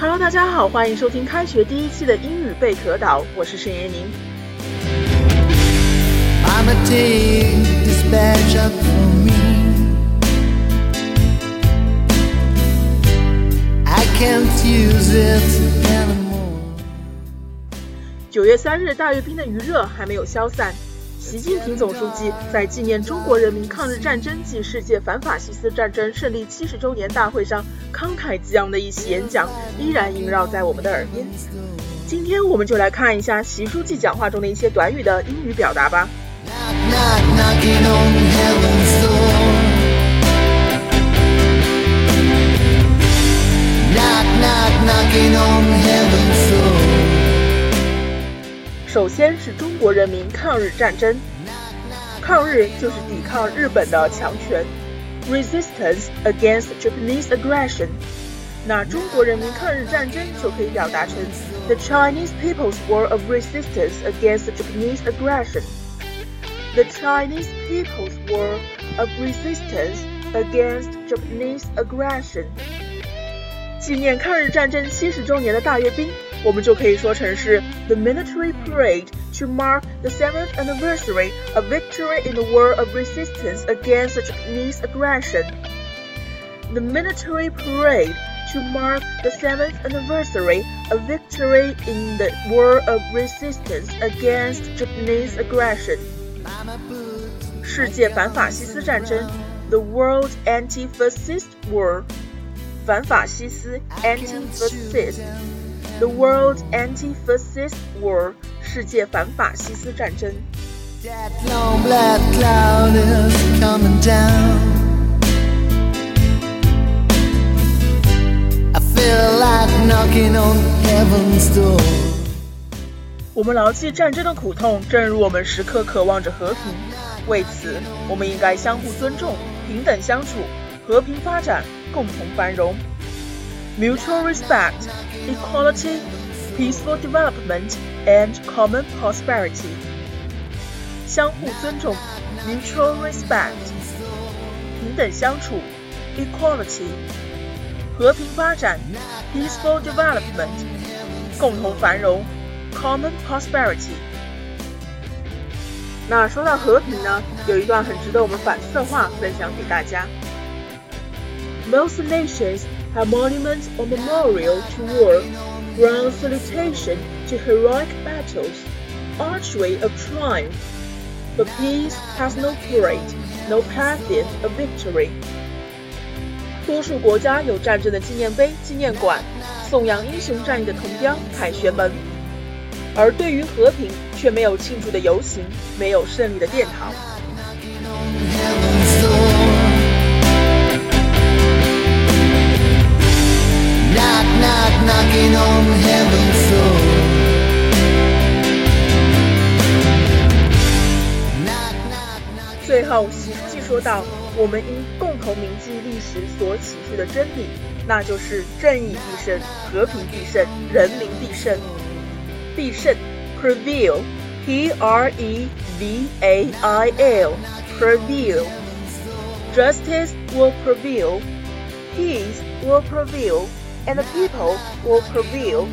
Hello，大家好，欢迎收听开学第一期的英语贝壳岛，我是沈延宁。九月三日，大阅兵的余热还没有消散，习近平总书记在纪念中国人民抗日战争暨世界反法西斯战争胜利七十周年大会上慷慨激昂的一席演讲，依然萦绕在我们的耳边。今天我们就来看一下习书记讲话中的一些短语的英语表达吧。Knock, knock, knocking on heaven's door. 首先是中国人民抗日战争，抗日就是抵抗日本的强权，resistance against Japanese aggression。那中国人民抗日战争就可以表达成 the Chinese People's War of Resistance against Japanese aggression。The Chinese People's War of Resistance against Japanese aggression。纪念抗日战争七十周年的大阅兵， 我们就可以说成是 the military parade to mark the seventh anniversary of victory in the war of resistance against the Japanese aggression. The military parade to mark the seventh anniversary of victory in the war of resistance against Japanese aggression. 世界反法西斯战争，the World Anti-Fascist War，反法西斯 （anti-fascist），the World Anti-Fascist War，世界反法西斯战争。That long black cloud is coming down. I feel like knocking on heaven's door. 我们牢记战争的苦痛，正如我们时刻渴望着和平。为此，我们应该相互尊重、平等相处、和平发展、共同繁荣。Mutual respect, equality, peaceful development, and common prosperity. 相互尊重 （mutual respect），平等相处 （equality），和平发展 （peaceful development），共同繁荣 （common prosperity）。那说到和平呢，有一段很值得我们反思的话分享给大家。Most nations have monuments or memorial to war, grand salutation to heroic battles, archway of triumph. But peace has no parade, no pageant of victory. 多数国家有战争的纪念碑、纪念馆，颂扬英雄战役的铜雕、凯旋门，而对于和平却没有庆祝的游行，没有胜利的殿堂。 后，习书记说道：“我们应共同铭记历史所启示的真理，那就是正义必胜，和平必胜，人民必胜。必胜 prevail，p r e v a i l，prevail。Justice will prevail, peace will prevail, and people will prevail.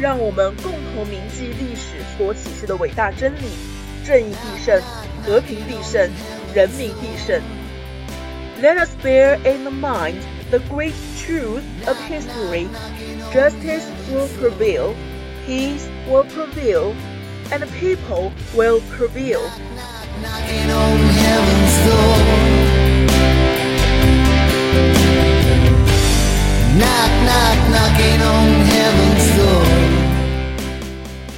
让我们共同铭记历史所启示的伟大真理：正义必胜，和平必胜，人民必胜。Let us bear in mind the great truth of history. Justice will prevail, peace will prevail, and the people will prevail. knocking on heaven's door. Knock, knock, knocking on heaven's door.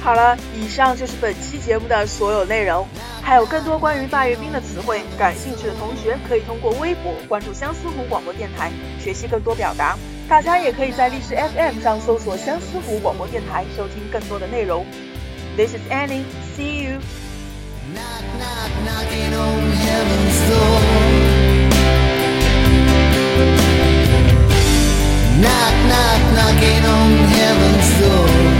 好了，以上就是本期节目的所有内容。 还有更多关于大阅兵的词汇，感兴趣的同学可以通过微博关注相思湖广播电台，学习更多表达。大家也可以在历史 FM 上搜索相思湖广播电台，收听更多的内容。This is Annie. See you. Knock, knock, knocking on heaven's door. Knock, knock, knocking on heaven's door.